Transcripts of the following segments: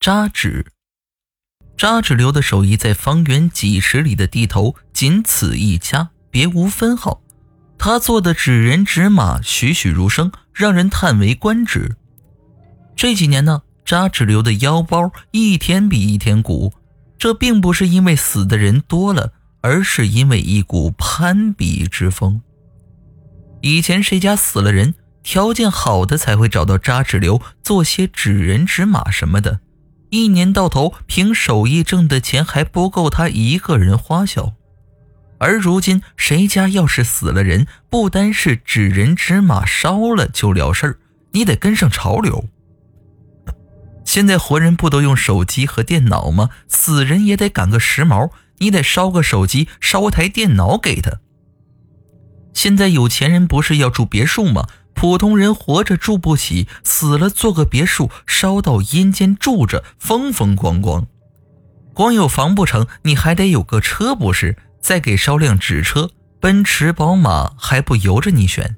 扎纸。扎纸流的手艺在方圆几十里的地头仅此一家，别无分号。他做的纸人纸马栩栩如生，让人叹为观止。这几年呢，扎纸流的腰包一天比一天鼓，这并不是因为死的人多了，而是因为一股攀比之风。以前谁家死了人，条件好的才会找到扎纸流做些纸人纸马什么的。一年到头，凭手艺挣的钱还不够他一个人花销。而如今，谁家要是死了人，不单是纸人纸马烧了就了事儿，你得跟上潮流。现在活人不都用手机和电脑吗？死人也得赶个时髦，你得烧个手机，烧台电脑给他。现在有钱人不是要住别墅吗？普通人活着住不起，死了做个别墅，烧到阴间住着，风风光光。光有房不成，你还得有个车不是？再给烧辆纸车，奔驰、宝马还不由着你选。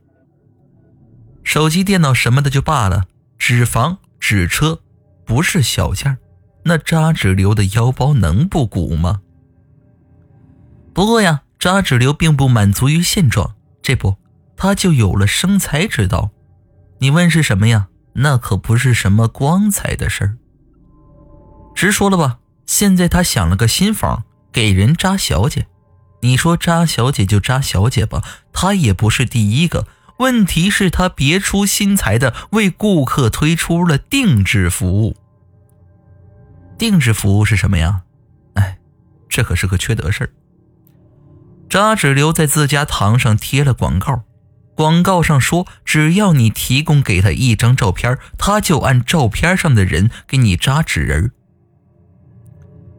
手机、电脑什么的就罢了，纸房、纸车不是小件那扎纸流的腰包能不鼓吗？不过呀，扎纸流并不满足于现状，这不。他就有了生财之道，你问是什么呀？那可不是什么光彩的事儿。直说了吧，现在他想了个新法，给人扎小姐。你说扎小姐就扎小姐吧，他也不是第一个。问题是，他别出心裁的为顾客推出了定制服务。定制服务是什么呀？哎，这可是个缺德事儿。扎纸留在自家堂上贴了广告。广告上说，只要你提供给他一张照片，他就按照片上的人给你扎纸人。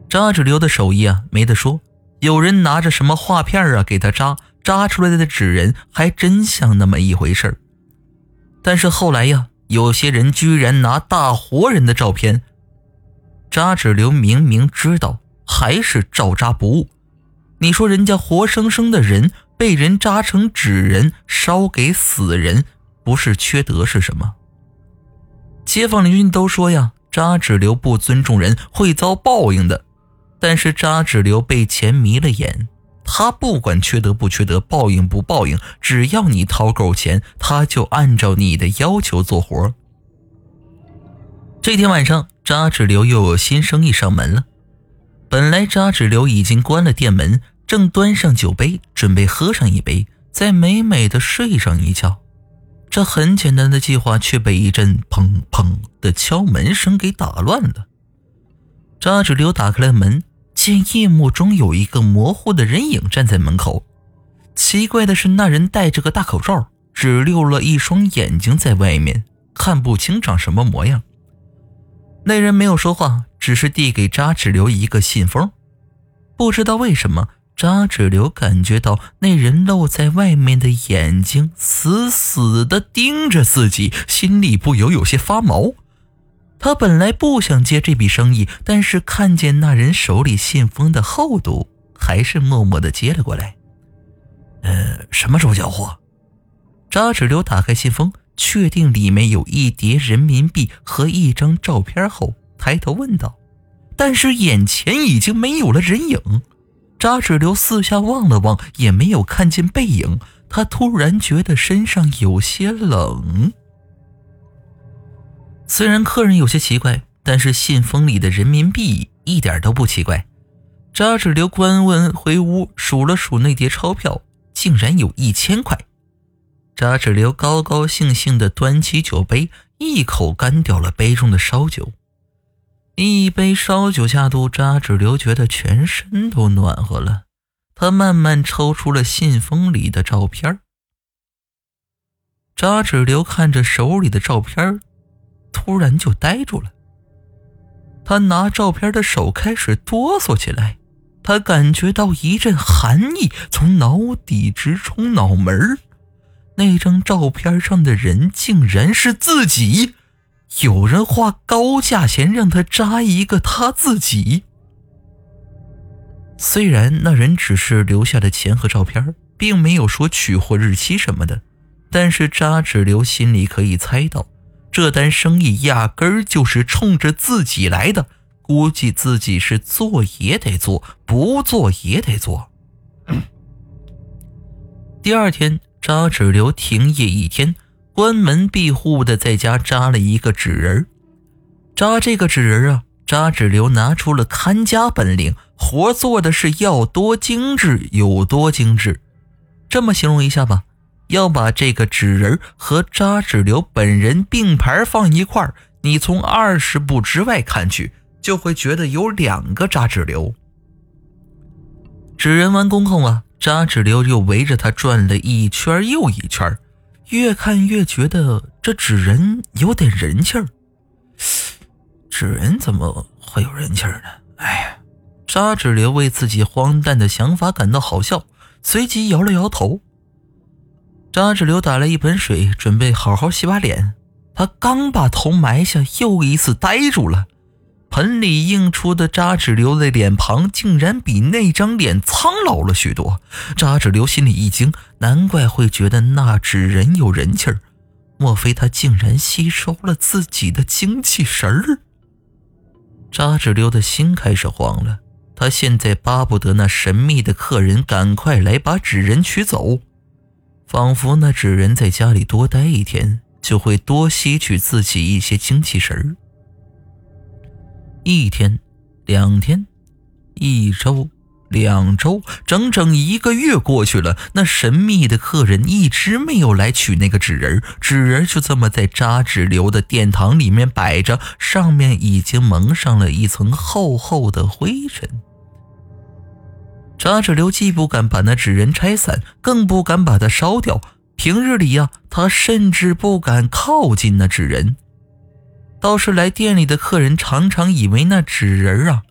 扎纸流的手艺啊，没得说。有人拿着什么画片啊给他扎，扎出来的纸人还真像那么一回事但是后来呀，有些人居然拿大活人的照片。扎纸流明明知道，还是照扎不误。你说人家活生生的人。被人扎成纸人烧给死人，不是缺德是什么？街坊邻居都说呀，扎纸流不尊重人，会遭报应的。但是扎纸流被钱迷了眼，他不管缺德不缺德，报应不报应，只要你掏够钱，他就按照你的要求做活。这天晚上，扎纸流又有新生意上门了。本来扎纸流已经关了店门。正端上酒杯，准备喝上一杯，再美美的睡上一觉。这很简单的计划却被一阵砰砰的敲门声给打乱了。扎纸流打开了门，见夜幕中有一个模糊的人影站在门口。奇怪的是，那人戴着个大口罩，只露了一双眼睛在外面，看不清长什么模样。那人没有说话，只是递给扎纸流一个信封。不知道为什么。扎纸流感觉到那人露在外面的眼睛死死地盯着自己，心里不由有些发毛。他本来不想接这笔生意，但是看见那人手里信封的厚度，还是默默地接了过来。呃，什么时候交货？扎纸流打开信封，确定里面有一叠人民币和一张照片后，抬头问道：“但是眼前已经没有了人影。”扎纸流四下望了望，也没有看见背影。他突然觉得身上有些冷。虽然客人有些奇怪，但是信封里的人民币一点都不奇怪。扎纸流关问回屋，数了数那叠钞票，竟然有一千块。扎纸流高高兴兴地端起酒杯，一口干掉了杯中的烧酒。一杯烧酒下肚，扎纸流觉得全身都暖和了。他慢慢抽出了信封里的照片。扎纸流看着手里的照片，突然就呆住了。他拿照片的手开始哆嗦起来，他感觉到一阵寒意从脑底直冲脑门那张照片上的人竟然是自己。有人花高价钱让他扎一个他自己。虽然那人只是留下的钱和照片，并没有说取货日期什么的，但是扎纸流心里可以猜到，这单生意压根儿就是冲着自己来的，估计自己是做也得做，不做也得做。第二天，扎纸流停业一天，关门闭户的在家扎了一个纸人扎这个纸人啊，扎纸流拿出了看家本领，活做的是要多精致有多精致。这么形容一下吧。要把这个纸人和扎纸流本人并排放一块，你从二十步之外看去，就会觉得有两个扎纸流。纸人完工后啊，扎纸流又围着他转了一圈又一圈，越看越觉得这纸人有点人气儿。纸人怎么会有人气儿呢？哎呀，扎纸流为自己荒诞的想法感到好笑，随即摇了摇头。扎纸流打了一盆水，准备好好洗把脸。他刚把头埋下，又一次呆住了。盆里映出的扎纸流的脸庞，竟然比那张脸苍老了许多。扎纸流心里一惊，难怪会觉得那纸人有人气儿。莫非他竟然吸收了自己的精气神儿？扎纸流的心开始慌了。他现在巴不得那神秘的客人赶快来把纸人取走。仿佛那纸人在家里多待一天，就会多吸取自己一些精气神儿。一天，两天，一周，两周，整整一个月过去了，那神秘的客人一直没有来取那个纸人，纸人就这么在扎纸流的殿堂里面摆着，上面已经蒙上了一层厚厚的灰尘。扎纸流既不敢把那纸人拆散，更不敢把它烧掉。平日里呀，他甚至不敢靠近那纸人。倒是来店里的客人常常以为那纸人啊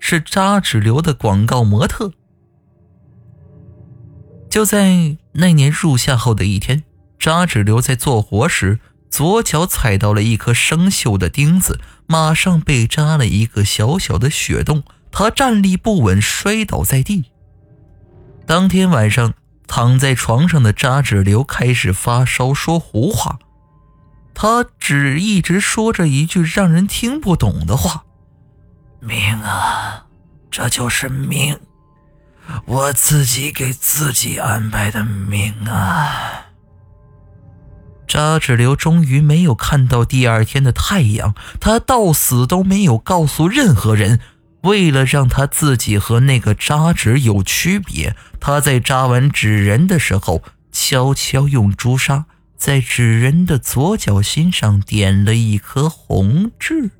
是扎纸流的广告模特。就在那年入夏后的一天，扎纸流在做活时，左脚踩到了一颗生锈的钉子，马上被扎了一个小小的血洞。他站立不稳，摔倒在地。当天晚上，躺在床上的扎纸流开始发烧，说胡话。他只一直说着一句让人听不懂的话：“命啊，这就是命，我自己给自己安排的命啊。”扎纸流终于没有看到第二天的太阳，他到死都没有告诉任何人。为了让他自己和那个扎纸有区别，他在扎完纸人的时候，悄悄用朱砂在纸人的左脚心上点了一颗红痣。